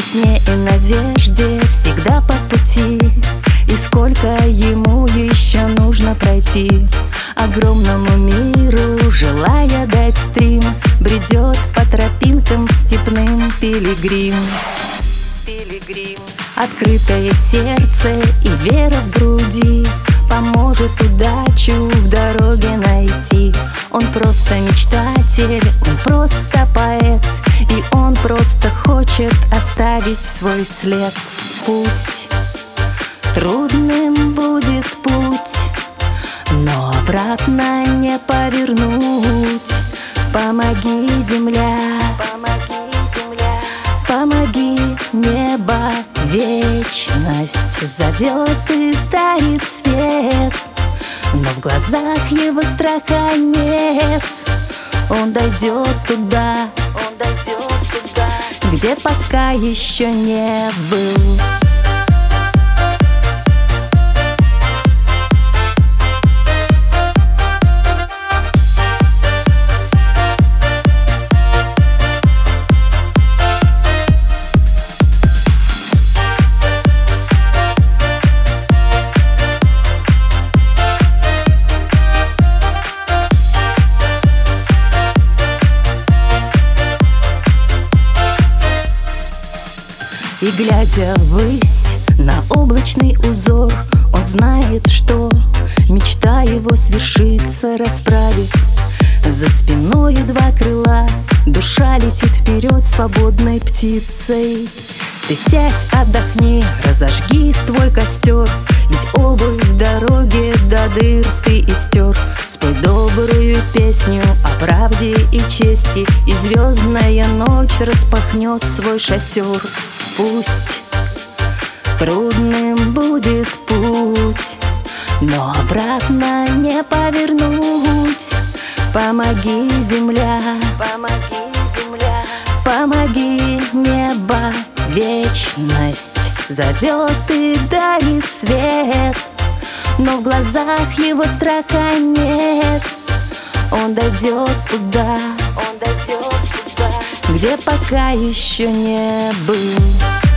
Весне и надежде всегда по пути. И сколько ему еще нужно пройти? Огромному миру, желая дать стрим Бредет по тропинкам степным пилигрим. Пилигрим. Открытое сердце и вера в груди Поможет удачу в дороге найти. Он просто мечтатель, он просто оставить свой след. Пусть трудным будет путь Но обратно не повернуть. Помоги, земля, помоги, земля, помоги, небо Вечность. Зовет и дарит свет Но в глазах его страха нет. Он дойдет туда, он дойдет Где пока еще не был И глядя ввысь на облачный узор Он знает, что мечта его свершится, расправив За спиной два крыла. Душа летит вперед свободной птицей. Ты сядь, отдохни, разожги твой костер Ведь обувь в дороге до дыр ты истер. Спой добрую песню о правде и чести И звездная ночь распахнет свой шатер Пусть трудным будет путь Но обратно не повернуть. Помоги, земля, помоги, земля Помоги, небо, вечность Зовет и дарит свет. Но в глазах его страха нет. Он дойдет туда, он дойдет Где пока еще не был